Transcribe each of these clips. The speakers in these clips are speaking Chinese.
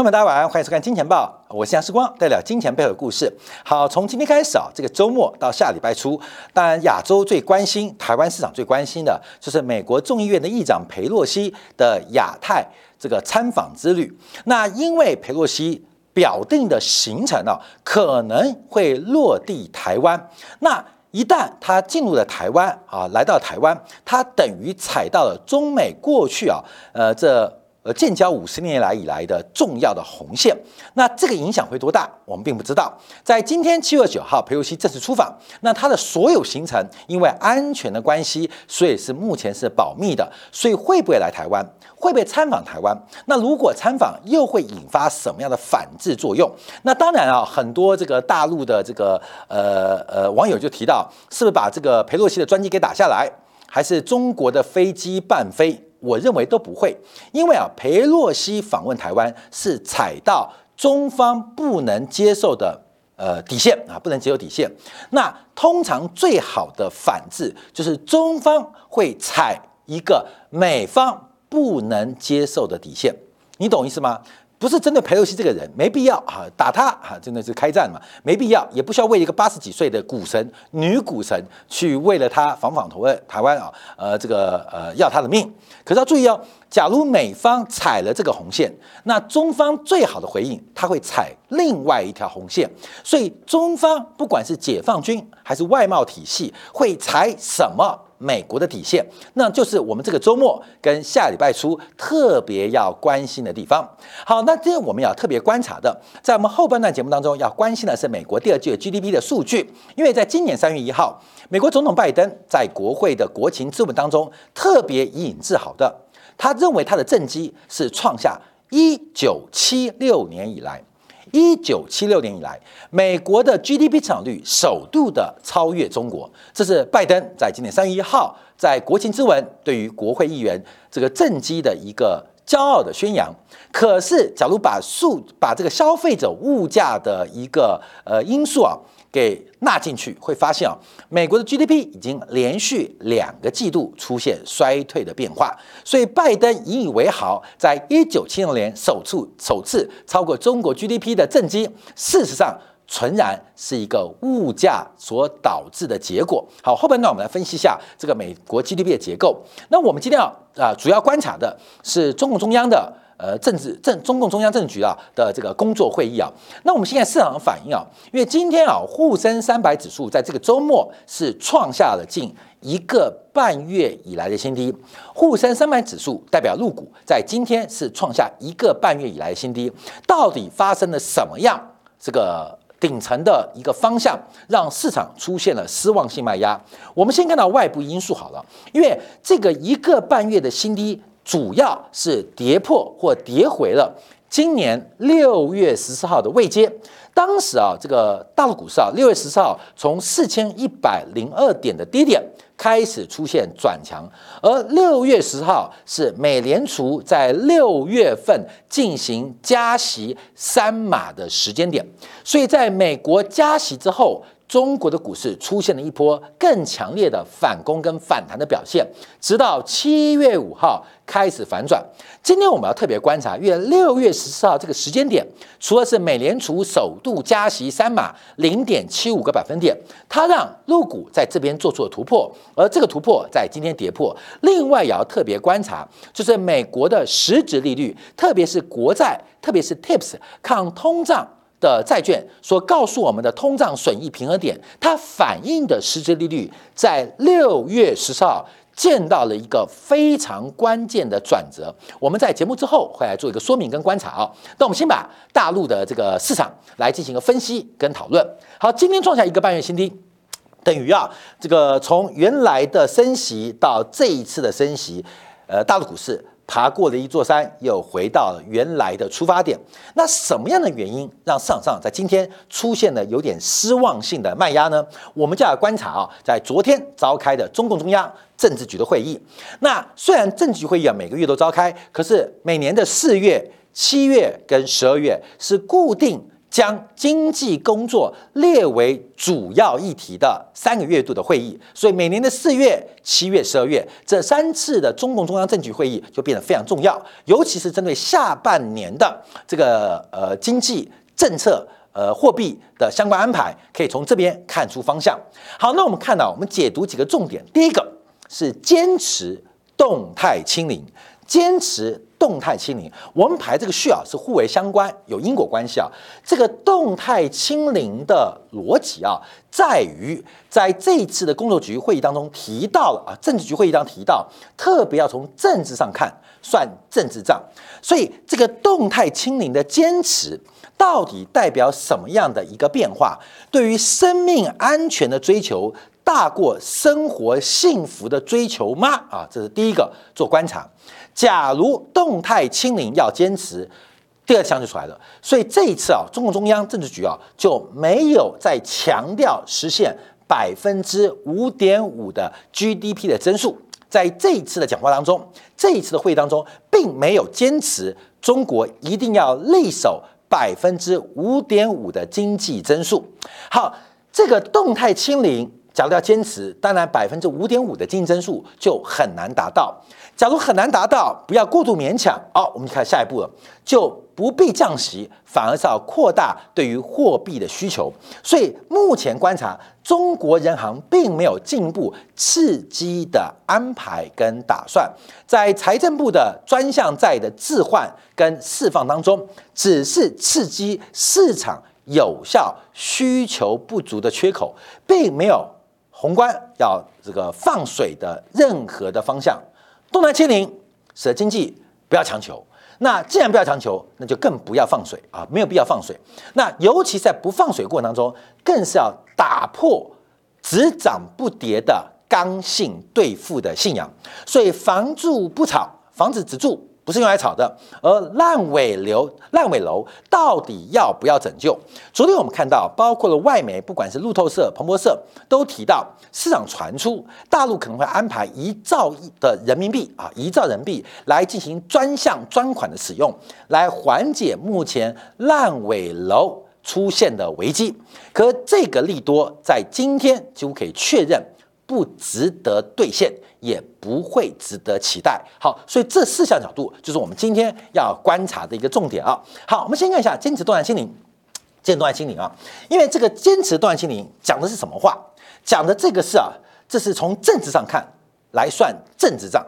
朋友们，大家晚上欢迎收看《金钱报》，我是杨世光，带来金钱背后的故事。好，从今天开始啊，这个周末到下礼拜初，当然亚洲最关心、台湾市场最关心的，就是美国众议院的议长佩洛西的亚太这个参访之旅。那因为佩洛西表定的行程呢，可能会落地台湾。那一旦他进入了台湾啊，来到台湾，他等于踩到了中美过去啊，呃，这。呃，建交五十年来以来的重要的红线，那这个影响会多大？我们并不知道。在今天七月九号，佩洛西正式出访，那他的所有行程因为安全的关系，所以是目前是保密的。所以会不会来台湾？会不会参访台湾？那如果参访，又会引发什么样的反制作用？那当然啊，很多这个大陆的这个呃呃网友就提到，是不是把这个佩洛西的专机给打下来，还是中国的飞机半飞？我认为都不会，因为啊，裴洛西访问台湾是踩到中方不能接受的呃底线啊，不能接受底线。那通常最好的反制就是中方会踩一个美方不能接受的底线，你懂意思吗？不是针对佩洛西这个人，没必要啊，打他啊，真的是开战嘛，没必要，也不需要为一个八十几岁的股神、女股神去为了他访访台湾台湾啊，呃，这个呃要他的命。可是要注意哦，假如美方踩了这个红线，那中方最好的回应，他会踩另外一条红线。所以中方不管是解放军还是外贸体系，会踩什么？美国的底线，那就是我们这个周末跟下礼拜初特别要关心的地方。好，那这我们要特别观察的，在我们后半段节目当中要关心的是美国第二季的 GDP 的数据，因为在今年三月一号，美国总统拜登在国会的国情咨文当中特别以引自豪的，他认为他的政绩是创下一九七六年以来。一九七六年以来，美国的 GDP 增长率首度的超越中国，这是拜登在今年三月一号在国情咨文对于国会议员这个政绩的一个骄傲的宣扬。可是，假如把数把这个消费者物价的一个呃因素啊。给纳进去，会发现啊，美国的 GDP 已经连续两个季度出现衰退的变化，所以拜登引以为豪，在一九七六年首次首次超过中国 GDP 的政绩，事实上纯然是一个物价所导致的结果。好，后半段我们来分析一下这个美国 GDP 的结构。那我们今天要啊，主要观察的是中共中央的。呃，政治政中共中央政治局啊的这个工作会议啊，那我们现在市场反应啊，因为今天啊沪深三百指数在这个周末是创下了近一个半月以来的新低，沪深三百指数代表入股，在今天是创下一个半月以来的新低，到底发生了什么样这个顶层的一个方向，让市场出现了失望性卖压？我们先看到外部因素好了，因为这个一个半月的新低。主要是跌破或跌回了今年六月十四号的位阶。当时啊，这个大陆股市啊，六月十四号从四千一百零二点的低点开始出现转强，而六月十号是美联储在六月份进行加息三码的时间点，所以在美国加息之后。中国的股市出现了一波更强烈的反攻跟反弹的表现，直到七月五号开始反转。今天我们要特别观察，因为六月十四号这个时间点，除了是美联储首度加息三码零点七五个百分点，它让陆股在这边做出了突破，而这个突破在今天跌破。另外也要特别观察，就是美国的实质利率，特别是国债，特别是 TIPS 抗通胀。的债券所告诉我们的通胀损益平衡点，它反映的实质利率在六月十四号见到了一个非常关键的转折。我们在节目之后会来做一个说明跟观察啊。那我们先把大陆的这个市场来进行一个分析跟讨论。好，今天创下一个半月新低，等于啊，这个从原来的升息到这一次的升息，呃，大陆股市。爬过了一座山，又回到了原来的出发点。那什么样的原因让市场上在今天出现了有点失望性的卖压呢？我们就要观察啊，在昨天召开的中共中央政治局的会议。那虽然政治局会议啊每个月都召开，可是每年的四月、七月跟十二月是固定将经济工作列为主要议题的三个月度的会议，所以每年的四月、七月、十二月这三次的中共中央政局会议就变得非常重要，尤其是针对下半年的这个呃经济政策、呃货币的相关安排，可以从这边看出方向。好，那我们看到，我们解读几个重点，第一个是坚持动态清零，坚持。动态清零，我们排这个序啊是互为相关，有因果关系啊。这个动态清零的逻辑啊，在于在这一次的工作局会议当中提到了啊，政治局会议当中提到，特别要从政治上看，算政治账。所以这个动态清零的坚持，到底代表什么样的一个变化？对于生命安全的追求，大过生活幸福的追求吗？啊，这是第一个做观察。假如动态清零要坚持，第二项就出来了。所以这一次啊，中共中央政治局啊就没有再强调实现百分之五点五的 GDP 的增速。在这一次的讲话当中，这一次的会议当中，并没有坚持中国一定要力守百分之五点五的经济增速。好，这个动态清零，假如要坚持，当然百分之五点五的经济增速就很难达到。假如很难达到，不要过度勉强。好，我们看下一步了，就不必降息，反而是要扩大对于货币的需求。所以目前观察，中国人行并没有进一步刺激的安排跟打算。在财政部的专项债的置换跟释放当中，只是刺激市场有效需求不足的缺口，并没有宏观要这个放水的任何的方向。动态清零使得经济不要强求，那既然不要强求，那就更不要放水啊，没有必要放水。那尤其在不放水过程当中，更是要打破只涨不跌的刚性兑付的信仰。所以房住不炒，房子只住。不是用来炒的，而烂尾楼、烂尾楼到底要不要拯救？昨天我们看到，包括了外媒，不管是路透社、彭博社，都提到市场传出大陆可能会安排一兆亿的人民币啊，一兆人民币来进行专项专款的使用，来缓解目前烂尾楼出现的危机。可这个利多在今天几乎可以确认。不值得兑现，也不会值得期待。好，所以这四项角度就是我们今天要观察的一个重点啊。好，我们先看一下坚持断案心灵，坚持断案心灵啊，因为这个坚持断案心灵讲的是什么话？讲的这个是啊，这是从政治上看来算政治账，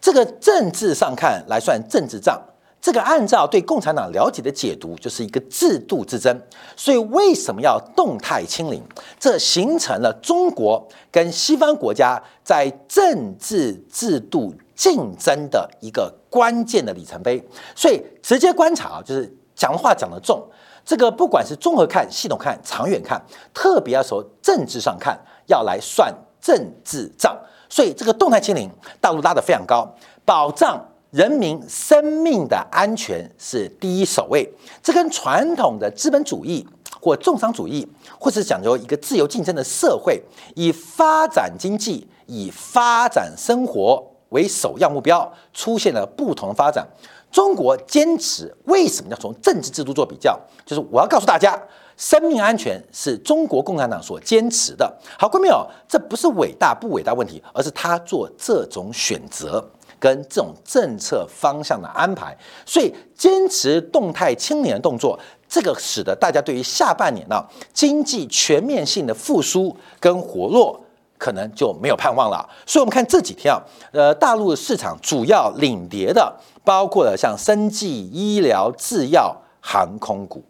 这个政治上看来算政治账。这个按照对共产党了解的解读，就是一个制度之争。所以为什么要动态清零？这形成了中国跟西方国家在政治制度竞争的一个关键的里程碑。所以直接观察啊，就是讲话讲得重。这个不管是综合看、系统看、长远看，特别要从政治上看，要来算政治账。所以这个动态清零，大陆拉得非常高，保障。人民生命的安全是第一首位，这跟传统的资本主义或重商主义，或是讲究一个自由竞争的社会，以发展经济、以发展生活为首要目标，出现了不同的发展。中国坚持为什么要从政治制度做比较？就是我要告诉大家，生命安全是中国共产党所坚持的。好，各位朋友，这不是伟大不伟大问题，而是他做这种选择。跟这种政策方向的安排，所以坚持动态清零的动作，这个使得大家对于下半年呢经济全面性的复苏跟活络，可能就没有盼望了。所以，我们看这几天啊，呃，大陆市场主要领跌的，包括了像生技、医疗、制药、航空股。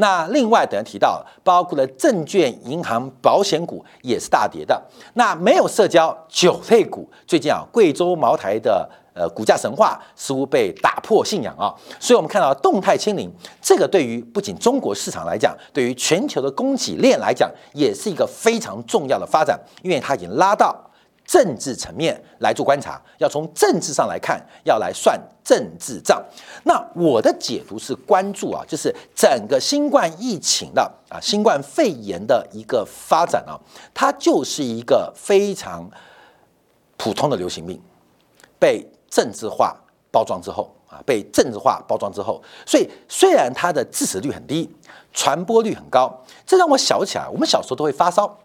那另外，等下提到，包括了证券、银行、保险股也是大跌的。那没有社交酒类股，最近啊，贵州茅台的呃股价神话似乎被打破信仰啊。所以我们看到动态清零，这个对于不仅中国市场来讲，对于全球的供给链来讲，也是一个非常重要的发展，因为它已经拉到。政治层面来做观察，要从政治上来看，要来算政治账。那我的解读是关注啊，就是整个新冠疫情的啊，新冠肺炎的一个发展啊，它就是一个非常普通的流行病，被政治化包装之后啊被政治化包装之后，所以虽然它的致死率很低，传播率很高，这让我想起来，我们小时候都会发烧，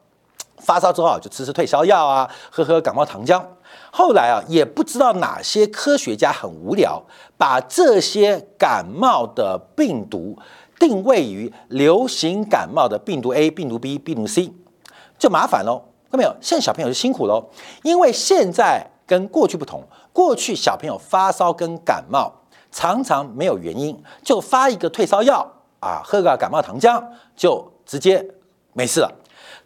发烧之后啊就吃吃退烧药啊，喝喝感冒糖浆。后来啊也不知道哪些科学家很无聊，把这些感冒的病毒定位于流行感冒的病毒 A、病毒 B、病毒 C，就麻烦喽。看到没有？现在小朋友就辛苦喽，因为现在跟过去不同。过去小朋友发烧跟感冒常常没有原因，就发一个退烧药啊，喝个感冒糖浆就直接没事了。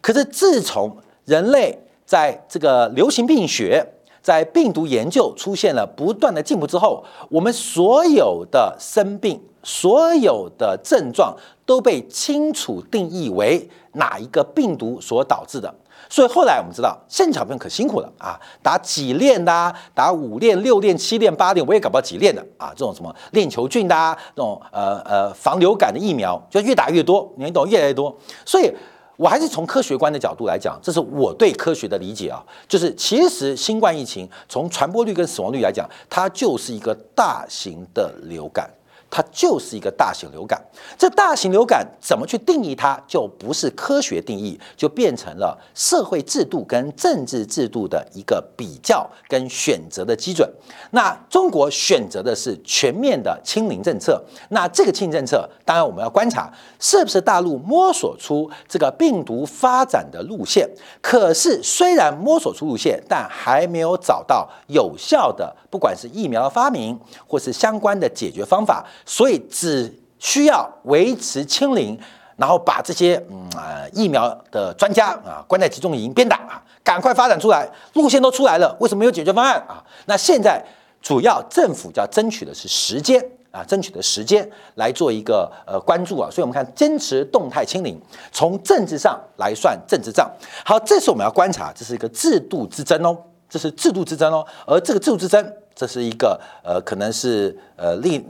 可是自从人类在这个流行病学、在病毒研究出现了不断的进步之后，我们所有的生病、所有的症状都被清楚定义为哪一个病毒所导致的。所以后来我们知道，现在小朋友可辛苦了啊，打几链的，打五链、六链、七链、八链，我也搞不到几链的啊。这种什么链球菌的，啊这种呃呃防流感的疫苗，就越打越多，你懂越来越多。所以我还是从科学观的角度来讲，这是我对科学的理解啊，就是其实新冠疫情从传播率跟死亡率来讲，它就是一个大型的流感。它就是一个大型流感，这大型流感怎么去定义它，就不是科学定义，就变成了社会制度跟政治制度的一个比较跟选择的基准。那中国选择的是全面的清零政策，那这个清零政策，当然我们要观察是不是大陆摸索出这个病毒发展的路线。可是虽然摸索出路线，但还没有找到有效的，不管是疫苗的发明或是相关的解决方法。所以只需要维持清零，然后把这些嗯啊疫苗的专家啊关在集中营鞭打啊，赶快发展出来，路线都出来了，为什么没有解决方案啊？那现在主要政府要争取的是时间啊，争取的时间来做一个呃关注啊。所以我们看坚持动态清零，从政治上来算政治账。好，这是我们要观察，这是一个制度之争哦，这是制度之争哦。而这个制度之争，这是一个呃可能是呃另。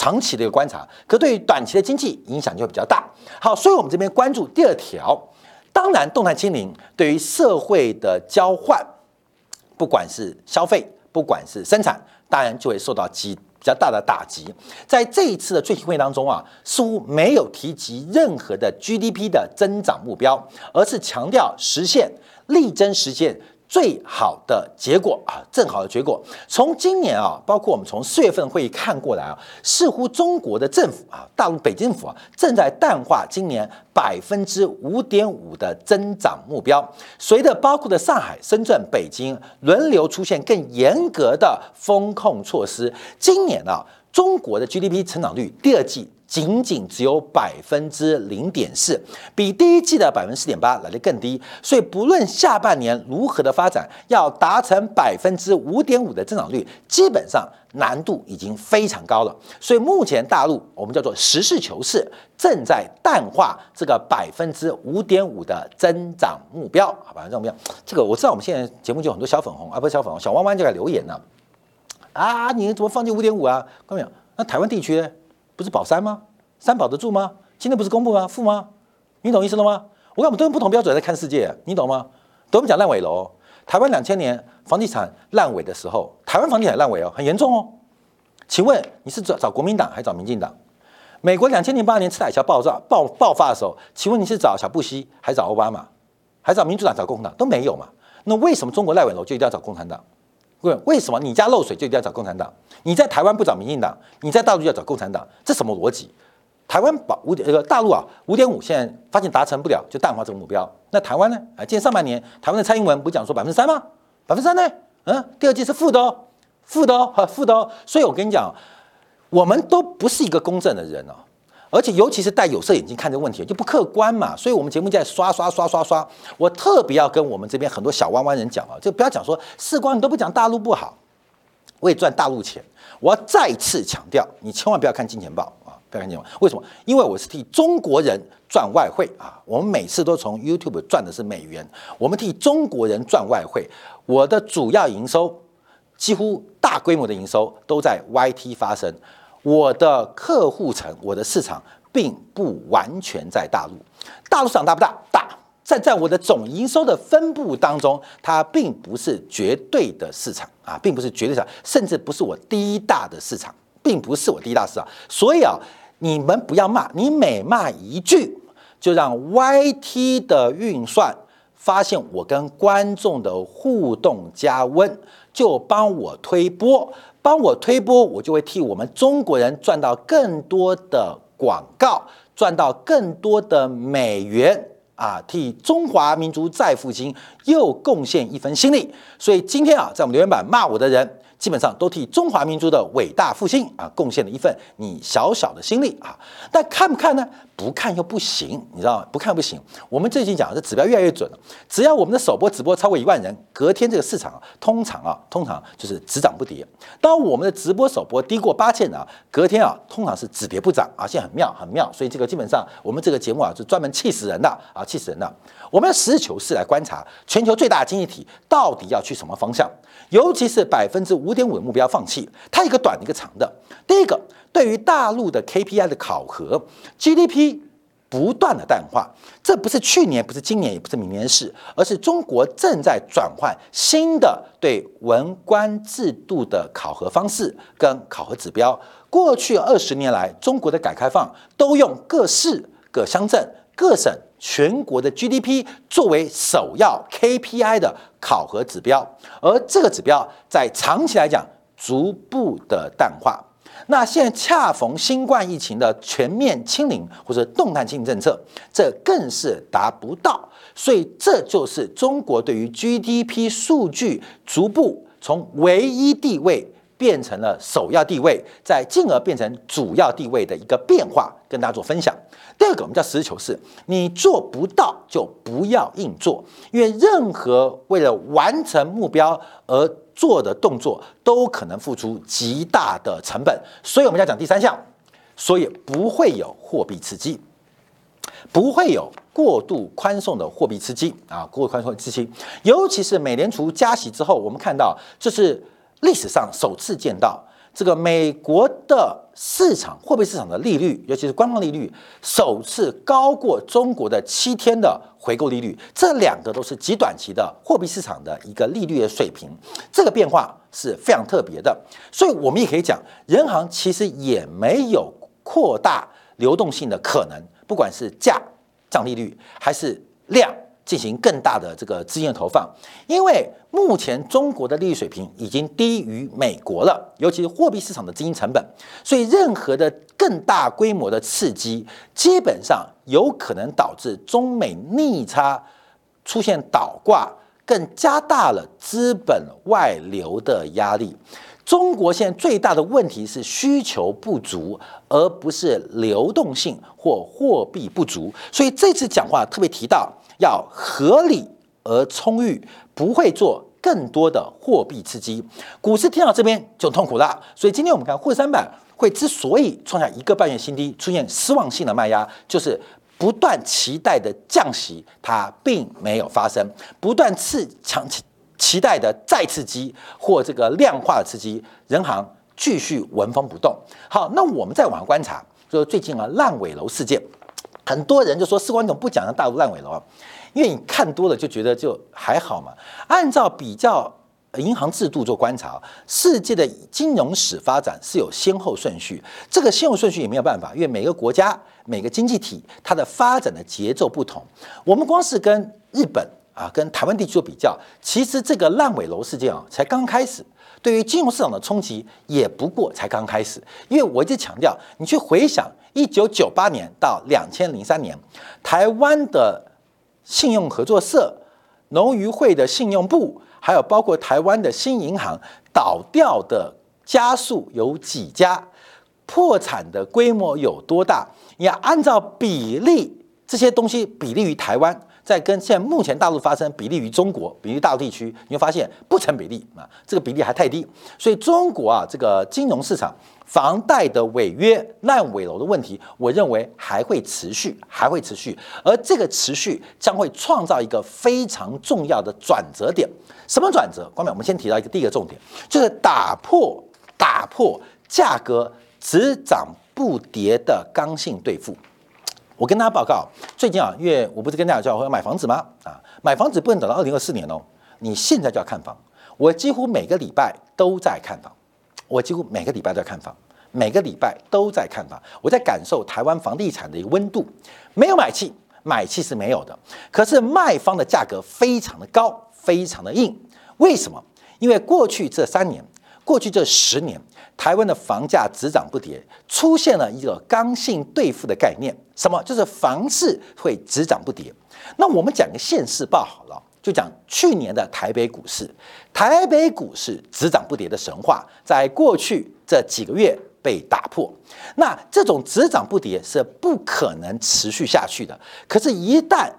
长期的一个观察，可对于短期的经济影响就会比较大。好，所以我们这边关注第二条，当然动态清零对于社会的交换，不管是消费，不管是生产，当然就会受到极比较大的打击。在这一次的最新会议当中啊，似乎没有提及任何的 GDP 的增长目标，而是强调实现力争实现。最好的结果啊，正好的结果。从今年啊，包括我们从四月份会议看过来啊，似乎中国的政府啊，大陆北京府啊，正在淡化今年百分之五点五的增长目标。随着包括的上海、深圳、北京轮流出现更严格的风控措施，今年啊，中国的 GDP 成长率第二季。仅仅只有百分之零点四，比第一季的百分之四点八来的更低。所以不论下半年如何的发展，要达成百分之五点五的增长率，基本上难度已经非常高了。所以目前大陆我们叫做实事求是，正在淡化这个百分之五点五的增长目标。好吧，这么样？这个我知道，我们现在节目就很多小粉红啊，不是小粉红，小弯弯就在留言呢。啊你怎么放弃五点五啊？看到没有？那台湾地区？不是保三吗？三保得住吗？今天不是公布吗？负吗？你懂意思了吗？我看我们都用不同标准在看世界，你懂吗？等我们讲烂尾楼，台湾两千年房地产烂尾的时候，台湾房地产烂尾哦，很严重哦。请问你是找找国民党还是找民进党？美国两千零八年次海啸爆炸爆爆发的时候，请问你是找小布希还是找奥巴马，还是找民主党找共产党都没有嘛？那为什么中国烂尾楼就一定要找共产党？问为什么你家漏水就一定要找共产党？你在台湾不找民进党，你在大陆就要找共产党，这什么逻辑？台湾保五点，这个大陆啊五点五，现在发现达成不了，就淡化这个目标。那台湾呢？啊，今年上半年台湾的蔡英文不讲说百分之三吗？百分之三呢？嗯，第二季是负的哦，负的哦，负的哦。所以我跟你讲，我们都不是一个公正的人哦。而且，尤其是戴有色眼镜看这个问题，就不客观嘛。所以，我们节目在刷刷刷刷刷。我特别要跟我们这边很多小弯弯人讲啊，就不要讲说四光，你都不讲大陆不好，我也赚大陆钱。我要再次强调，你千万不要看金钱报啊，不要看金钱报。为什么？因为我是替中国人赚外汇啊。我们每次都从 YouTube 赚的是美元，我们替中国人赚外汇。我的主要营收，几乎大规模的营收都在 YT 发生。我的客户层，我的市场并不完全在大陆。大陆市场大不大？大。在在我的总营收的分布当中，它并不是绝对的市场啊，并不是绝对市场，甚至不是我第一大的市场。并不是我第一大市场。所以啊，你们不要骂，你每骂一句，就让 YT 的运算发现我跟观众的互动加温，就帮我推波，帮我推波，我就会替我们中国人赚到更多的广告，赚到更多的美元。啊，替中华民族再复兴又贡献一份心力，所以今天啊，在我们留言板骂我的人。基本上都替中华民族的伟大复兴啊贡献了一份你小小的心力啊，但看不看呢？不看又不行，你知道吗？不看不行。我们最近讲的指标越来越准了，只要我们的首播直播超过一万人，隔天这个市场啊，通常啊，通常就是只涨不跌。当我们的直播首播低过八千人啊，隔天啊，通常是只跌不涨啊，现在很妙，很妙。所以这个基本上我们这个节目啊，是专门气死人的啊，气死人的。我们要实事求是来观察全球最大的经济体到底要去什么方向。尤其是百分之五点五的目标放弃，它一个短一个长的。第一个，对于大陆的 KPI 的考核，GDP 不断的淡化，这不是去年，不是今年，也不是明年的事，而是中国正在转换新的对文官制度的考核方式跟考核指标。过去二十年来，中国的改革开放都用各市、各乡镇、各省。全国的 GDP 作为首要 KPI 的考核指标，而这个指标在长期来讲逐步的淡化。那现在恰逢新冠疫情的全面清零或者动态清零政策，这更是达不到。所以这就是中国对于 GDP 数据逐步从唯一地位变成了首要地位，再进而变成主要地位的一个变化，跟大家做分享。第二个，我们叫实事求是，你做不到就不要硬做，因为任何为了完成目标而做的动作，都可能付出极大的成本。所以我们要讲第三项，所以不会有货币刺激，不会有过度宽松的货币刺激啊，过度宽松的刺激，尤其是美联储加息之后，我们看到这是历史上首次见到。这个美国的市场货币市场的利率，尤其是官方利率，首次高过中国的七天的回购利率，这两个都是极短期的货币市场的一个利率的水平，这个变化是非常特别的。所以，我们也可以讲，人行其实也没有扩大流动性的可能，不管是价涨利率还是量。进行更大的这个资金的投放，因为目前中国的利率水平已经低于美国了，尤其是货币市场的资金成本，所以任何的更大规模的刺激，基本上有可能导致中美逆差出现倒挂，更加大了资本外流的压力。中国现在最大的问题是需求不足，而不是流动性或货币不足。所以这次讲话特别提到。要合理而充裕，不会做更多的货币刺激。股市听到这边就痛苦了，所以今天我们看沪三百会之所以创下一个半月新低，出现失望性的卖压，就是不断期待的降息它并没有发生，不断刺强期期待的再刺激或这个量化的刺激，人行继续纹风不动。好，那我们再往下观察，就是最近啊烂尾楼事件。很多人就说：“士官总不讲的大陆烂尾楼，因为你看多了就觉得就还好嘛。”按照比较银行制度做观察，世界的金融史发展是有先后顺序。这个先后顺序也没有办法，因为每个国家、每个经济体它的发展的节奏不同。我们光是跟日本啊、跟台湾地区做比较，其实这个烂尾楼事件啊才刚开始，对于金融市场的冲击也不过才刚开始。因为我一直强调，你去回想。一九九八年到两千零三年，台湾的信用合作社、农渔会的信用部，还有包括台湾的新银行倒掉的加速有几家，破产的规模有多大？你要按照比例这些东西比例于台湾，再跟现在目前大陆发生比例于中国，比例大陆地区，你会发现不成比例啊，这个比例还太低。所以中国啊，这个金融市场。房贷的违约、烂尾楼的问题，我认为还会持续，还会持续，而这个持续将会创造一个非常重要的转折点。什么转折？光淼，我们先提到一个第一个重点，就是打破打破价格只涨不跌的刚性兑付。我跟大家报告，最近啊，因为我不是跟大家讲我要买房子吗？啊，买房子不能等到二零二四年哦，你现在就要看房。我几乎每个礼拜都在看房。我几乎每个礼拜都在看房，每个礼拜都在看房，我在感受台湾房地产的一个温度。没有买气，买气是没有的，可是卖方的价格非常的高，非常的硬。为什么？因为过去这三年，过去这十年，台湾的房价只涨不跌，出现了一个刚性兑付的概念。什么？就是房市会只涨不跌。那我们讲个现世报好了，就讲去年的台北股市，台北股市只涨不跌的神话，在过去这几个月被打破。那这种只涨不跌是不可能持续下去的。可是，一旦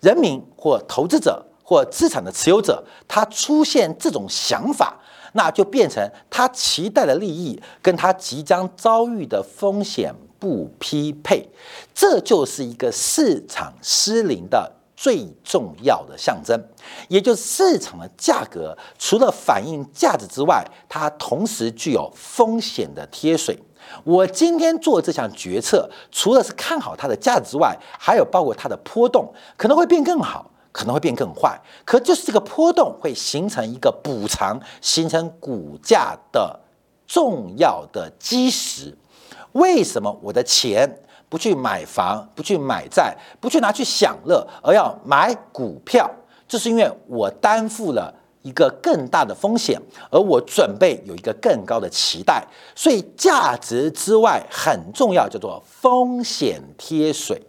人民或投资者或资产的持有者，他出现这种想法，那就变成他期待的利益跟他即将遭遇的风险不匹配，这就是一个市场失灵的最重要的象征。也就是市场的价格除了反映价值之外，它同时具有风险的贴水。我今天做这项决策，除了是看好它的价值之外，还有包括它的波动可能会变更好。可能会变更坏，可就是这个波动会形成一个补偿，形成股价的重要的基石。为什么我的钱不去买房，不去买债，不去拿去享乐，而要买股票？就是因为我担负了一个更大的风险，而我准备有一个更高的期待。所以价值之外很重要，叫做风险贴水。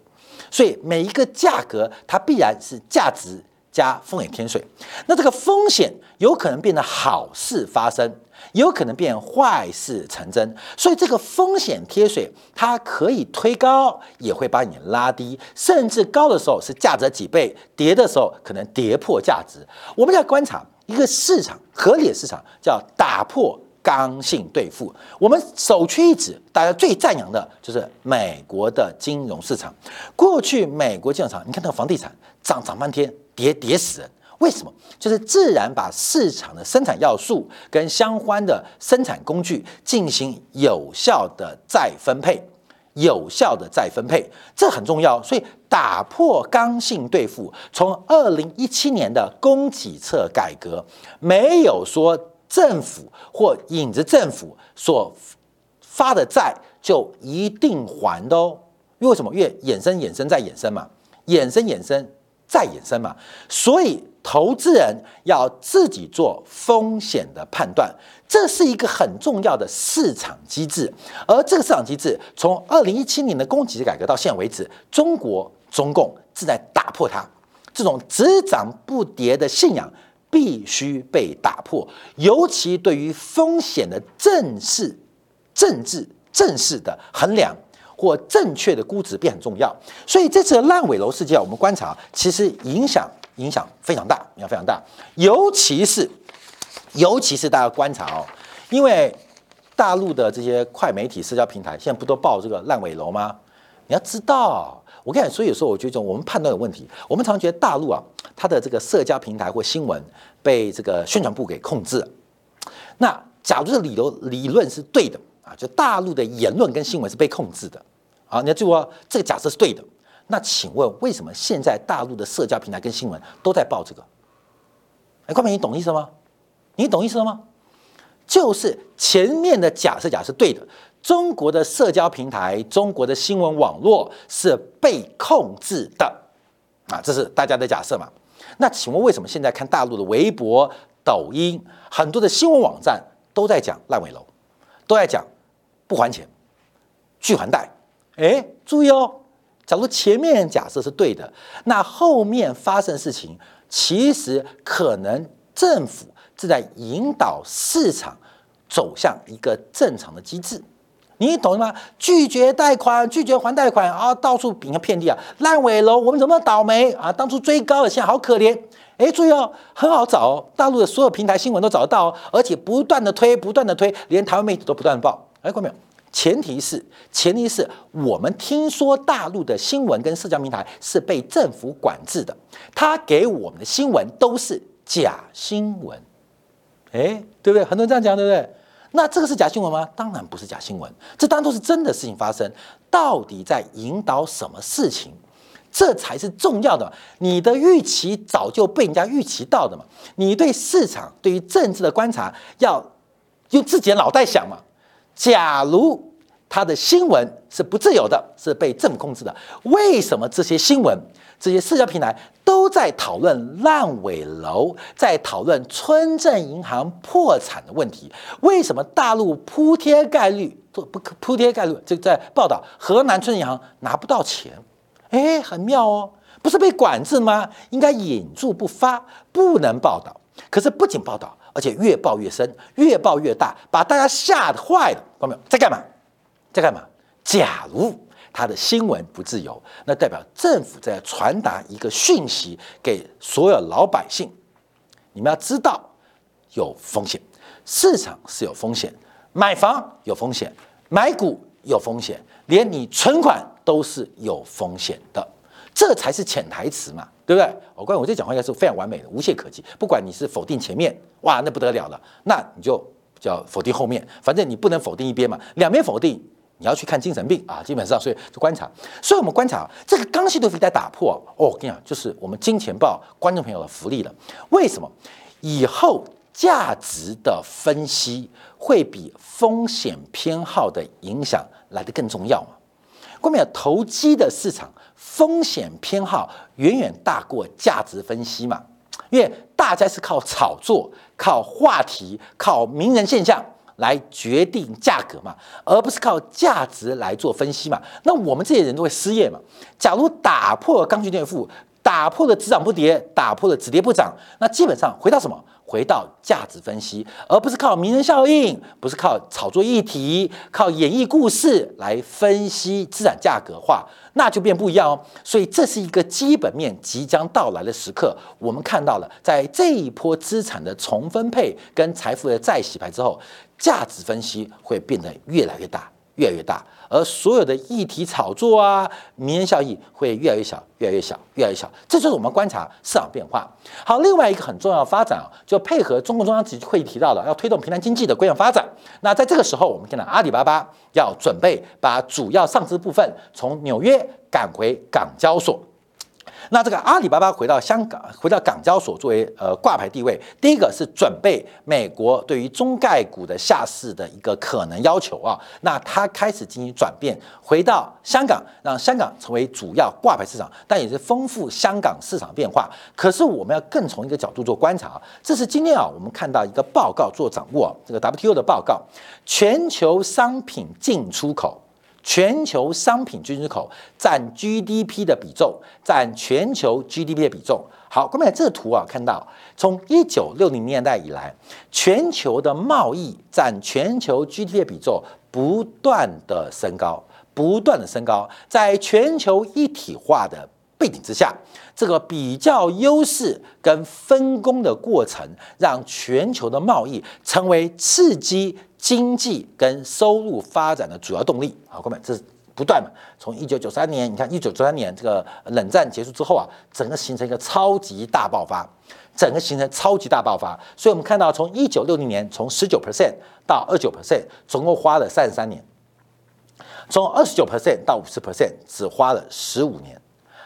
所以每一个价格，它必然是价值加风险贴水。那这个风险有可能变得好事发生，有可能变坏事成真。所以这个风险贴水，它可以推高，也会把你拉低，甚至高的时候是价值几倍，跌的时候可能跌破价值。我们要观察一个市场合理的市场，叫打破。刚性兑付，我们首屈一指，大家最赞扬的就是美国的金融市场。过去美国金融市场，你看那个房地产涨涨半天，跌跌死。为什么？就是自然把市场的生产要素跟相关的生产工具进行有效的再分配，有效的再分配，这很重要。所以打破刚性兑付，从二零一七年的供给侧改革，没有说。政府或影子政府所发的债就一定还的哦，因为什么？越衍生、衍生再衍生嘛，衍生、衍生再衍生嘛，所以投资人要自己做风险的判断，这是一个很重要的市场机制。而这个市场机制，从二零一七年的供给改革到现在为止，中国中共正在打破它这种只涨不跌的信仰。必须被打破，尤其对于风险的正式、政治、正式的衡量或正确的估值变很重要。所以这次烂尾楼事件，我们观察其实影响影响非常大，影响非常大。尤其是尤其是大家观察哦，因为大陆的这些快媒体、社交平台现在不都报这个烂尾楼吗？你要知道。我跟你所以有时候我觉得我们判断有问题。我们常觉得大陆啊，它的这个社交平台或新闻被这个宣传部给控制了。那假如这理由理论是对的啊，就大陆的言论跟新闻是被控制的啊，你要注意哦，这个假设是对的。那请问为什么现在大陆的社交平台跟新闻都在报这个？哎，冠冕，你懂意思吗？你懂意思了吗？就是前面的假设假是对的。中国的社交平台、中国的新闻网络是被控制的啊，这是大家的假设嘛？那请问为什么现在看大陆的微博、抖音，很多的新闻网站都在讲烂尾楼，都在讲不还钱、拒还贷？哎，注意哦，假如前面假设是对的，那后面发生的事情，其实可能政府正在引导市场走向一个正常的机制。你懂了吗？拒绝贷款，拒绝还贷款啊！到处比个遍地啊！烂尾楼，我们怎么倒霉啊？当初追高的，现在好可怜。哎，注意哦，很好找哦，大陆的所有平台新闻都找得到哦，而且不断的推，不断的推，连台湾媒体都不断报。哎，看没有？前提是，前提是我们听说大陆的新闻跟社交平台是被政府管制的，他给我们的新闻都是假新闻。哎，对不对？很多人这样讲，对不对？那这个是假新闻吗？当然不是假新闻，这当然都是真的事情发生。到底在引导什么事情？这才是重要的。你的预期早就被人家预期到的嘛。你对市场、对于政治的观察，要用自己的脑袋想嘛。假如他的新闻是不自由的，是被政府控制的，为什么这些新闻、这些社交平台都在讨论烂尾楼，在讨论村镇银行破产的问题？为什么大陆铺天盖地都不铺天盖地就在报道河南村镇银行拿不到钱？哎，很妙哦，不是被管制吗？应该隐住不发，不能报道。可是不仅报道。而且越报越深，越报越大，把大家吓得坏了。看到没有？在干嘛？在干嘛？假如他的新闻不自由，那代表政府在传达一个讯息给所有老百姓：你们要知道有风险，市场是有风险，买房有风险，买股有风险，连你存款都是有风险的。这才是潜台词嘛，对不对？我关我这讲话应该是非常完美的，无懈可击。不管你是否定前面，哇，那不得了了，那你就叫否定后面，反正你不能否定一边嘛，两边否定，你要去看精神病啊。基本上，所以就观察，所以我们观察这个刚性豆腐在打破哦。我跟你讲，就是我们金钱豹观众朋友的福利了。为什么？以后价值的分析会比风险偏好的影响来得更重要嘛？关键投机的市场。风险偏好远远大过价值分析嘛？因为大家是靠炒作、靠话题、靠名人现象来决定价格嘛，而不是靠价值来做分析嘛。那我们这些人都会失业嘛？假如打破了刚性垫付，打破了只涨不跌，打破了只跌不涨，那基本上回到什么？回到价值分析，而不是靠名人效应，不是靠炒作议题，靠演绎故事来分析资产价格化，那就变不一样哦。所以这是一个基本面即将到来的时刻。我们看到了，在这一波资产的重分配跟财富的再洗牌之后，价值分析会变得越来越大。越来越大，而所有的议题炒作啊，名人效益会越来越小，越来越小，越来越小。这就是我们观察市场变化。好，另外一个很重要发展啊，就配合中共中央集会议提到的，要推动平台经济的规范发展。那在这个时候，我们看到阿里巴巴要准备把主要上市部分从纽约赶回港交所。那这个阿里巴巴回到香港，回到港交所作为呃挂牌地位，第一个是准备美国对于中概股的下市的一个可能要求啊，那它开始进行转变，回到香港，让香港成为主要挂牌市场，但也是丰富香港市场变化。可是我们要更从一个角度做观察，这是今天啊我们看到一个报告做掌握，这个 WTO 的报告，全球商品进出口。全球商品进出口占 GDP 的比重，占全球 GDP 的比重。好，各位，这个图啊，看到从一九六零年代以来，全球的贸易占全球 GDP 的比重不断的升高，不断的升高。在全球一体化的背景之下，这个比较优势跟分工的过程，让全球的贸易成为刺激。经济跟收入发展的主要动力，好，各位，这是不断的。从一九九三年，你看一九九三年这个冷战结束之后啊，整个形成一个超级大爆发，整个形成超级大爆发。所以我们看到，从一九六零年从十九 percent 到二九 percent，总共花了三十三年；从二十九 percent 到五十 percent，只花了十五年。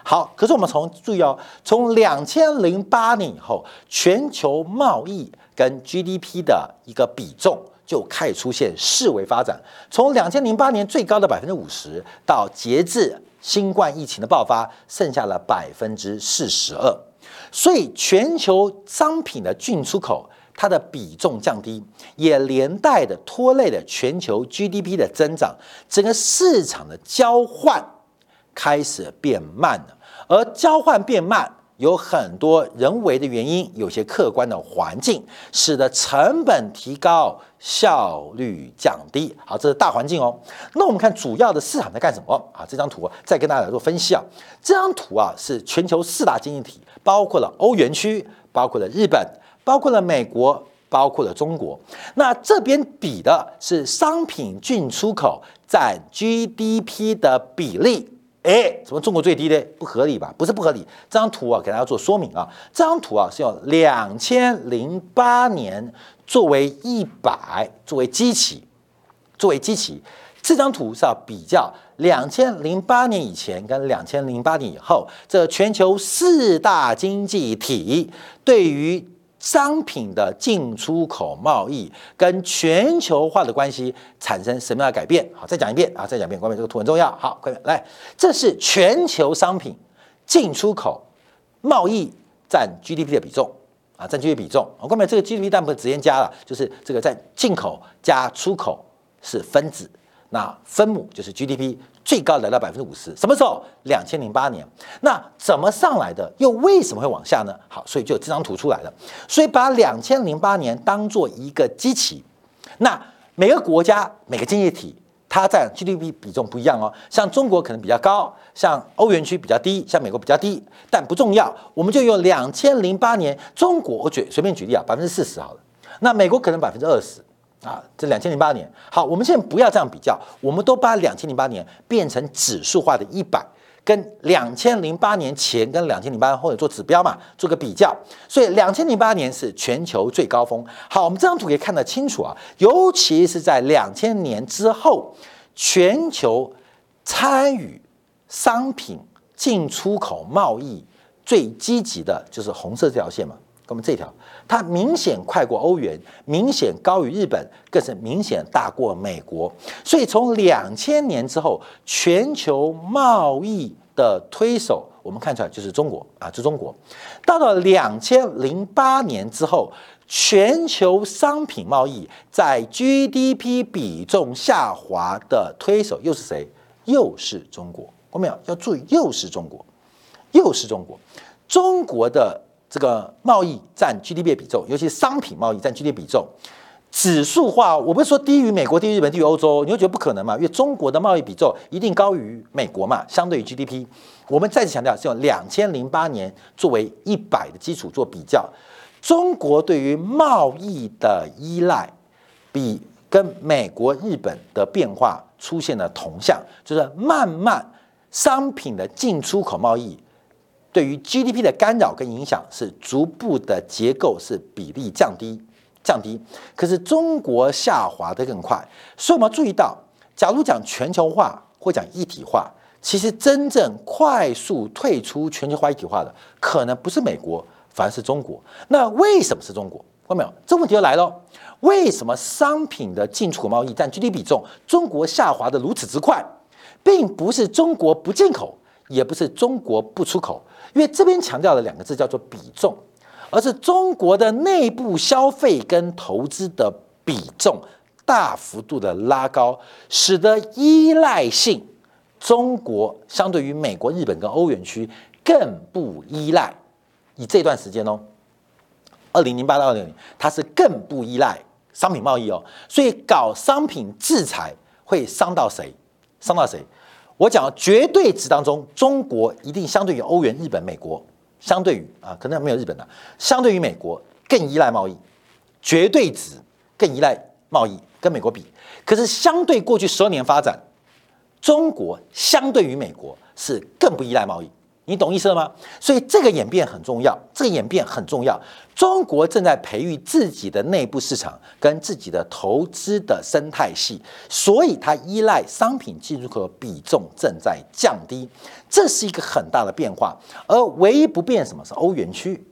好，可是我们从注意哦，从两千零八年以后，全球贸易跟 GDP 的一个比重。就开始出现四维发展，从两千零八年最高的百分之五十，到截至新冠疫情的爆发，剩下了百分之四十二。所以全球商品的进出口，它的比重降低，也连带的拖累了全球 GDP 的增长，整个市场的交换开始变慢了，而交换变慢。有很多人为的原因，有些客观的环境，使得成本提高，效率降低。好，这是大环境哦。那我们看主要的市场在干什么啊？这张图再跟大家来做分析啊。这张图啊是全球四大经济体，包括了欧元区，包括了日本，包括了美国，包括了中国。那这边比的是商品进出口占 GDP 的比例。哎，怎么中国最低呢？不合理吧？不是不合理。这张图啊，给大家做说明啊。这张图啊是用两千零八年作为一百作为基期，作为基期。这张图是要比较两千零八年以前跟两千零八年以后，这全球四大经济体对于商品的进出口贸易跟全球化的关系产生什么样的改变？好，再讲一遍啊，再讲一遍，关键这个图很重要。好，快点来，这是全球商品进出口贸易占 GDP 的比重啊，占 GDP 比重。我关键这个 GDP 但不是直接加了，就是这个在进口加出口是分子，那分母就是 GDP。最高来到百分之五十，什么时候？两千零八年。那怎么上来的？又为什么会往下呢？好，所以就这张图出来了。所以把两千零八年当做一个基期。那每个国家、每个经济体，它占 GDP 比重不一样哦。像中国可能比较高，像欧元区比较低，像美国比较低，但不重要。我们就用两千零八年中国，我举随便举例啊，百分之四十好了。那美国可能百分之二十。啊，这两千零八年好，我们现在不要这样比较，我们都把两千零八年变成指数化的一百，跟两千零八年前跟两千零八年后做指标嘛，做个比较。所以两千零八年是全球最高峰。好，我们这张图可以看得清楚啊，尤其是在两千年之后，全球参与商品进出口贸易最积极的就是红色这条线嘛。那么这条，它明显快过欧元，明显高于日本，更是明显大过美国。所以从两千年之后，全球贸易的推手，我们看出来就是中国啊，就中国。到了两千零八年之后，全球商品贸易在 GDP 比重下滑的推手又是谁？又是中国。我们要要注意，又是中国，又是中国，中国的。这个贸易占 GDP 比重，尤其是商品贸易占 GDP 比重，指数化，我不是说低于美国、低于日本、低于欧洲，你会觉得不可能嘛？因为中国的贸易比重一定高于美国嘛，相对于 GDP。我们再次强调，是用两千零八年作为一百的基础做比较，中国对于贸易的依赖比跟美国、日本的变化出现了同向，就是慢慢商品的进出口贸易。对于 GDP 的干扰跟影响是逐步的结构是比例降低降低，可是中国下滑的更快，所以我们要注意到，假如讲全球化或讲一体化，其实真正快速退出全球化一体化的可能不是美国，反而是中国。那为什么是中国？看到没有？这问题就来了，为什么商品的进出口贸易占 GDP 比重，中国下滑的如此之快，并不是中国不进口，也不是中国不出口。因为这边强调的两个字叫做比重，而是中国的内部消费跟投资的比重大幅度的拉高，使得依赖性中国相对于美国、日本跟欧元区更不依赖。以这段时间哦，二零零八到二零年，它是更不依赖商品贸易哦，所以搞商品制裁会伤到谁？伤到谁？我讲绝对值当中，中国一定相对于欧元、日本、美国，相对于啊，可能没有日本的，相对于美国更依赖贸易，绝对值更依赖贸易，跟美国比。可是相对过去十二年发展，中国相对于美国是更不依赖贸易。你懂意思了吗？所以这个演变很重要，这个演变很重要。中国正在培育自己的内部市场跟自己的投资的生态系，所以它依赖商品进出口比重正在降低，这是一个很大的变化。而唯一不变什么是欧元区？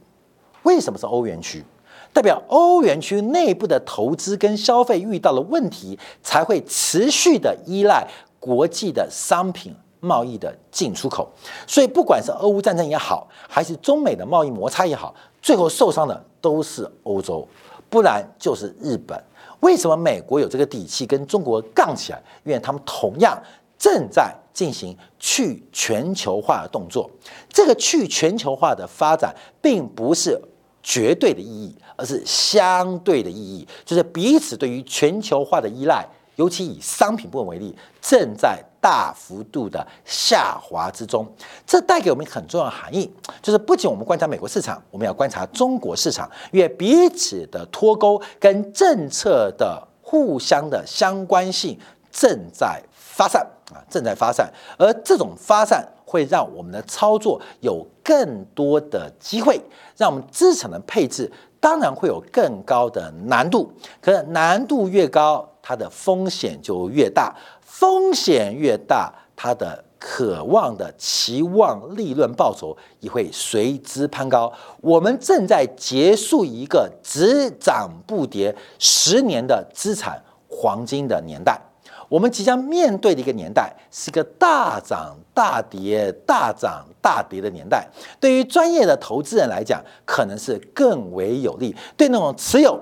为什么是欧元区？代表欧元区内部的投资跟消费遇到了问题，才会持续的依赖国际的商品。贸易的进出口，所以不管是俄乌战争也好，还是中美的贸易摩擦也好，最后受伤的都是欧洲，不然就是日本。为什么美国有这个底气跟中国杠起来？因为他们同样正在进行去全球化的动作。这个去全球化的发展，并不是绝对的意义，而是相对的意义，就是彼此对于全球化的依赖。尤其以商品部分为例，正在大幅度的下滑之中。这带给我们很重要的含义，就是不仅我们观察美国市场，我们要观察中国市场，因为彼此的脱钩跟政策的互相的相关性正在发散啊，正在发散。而这种发散会让我们的操作有更多的机会，让我们资产的配置当然会有更高的难度。可是难度越高，它的风险就越大，风险越大，他的渴望的期望利润报酬也会随之攀高。我们正在结束一个只涨不跌十年的资产黄金的年代，我们即将面对的一个年代是个大涨大跌、大涨大跌的年代。对于专业的投资人来讲，可能是更为有利；对那种持有、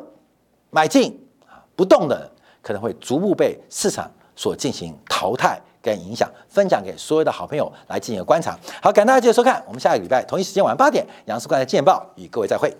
买进不动的，可能会逐步被市场所进行淘汰。跟影响，分享给所有的好朋友来进行观察。好，感谢大家继续收看，我们下个礼拜同一时间晚上八点，杨思观的见报与各位再会。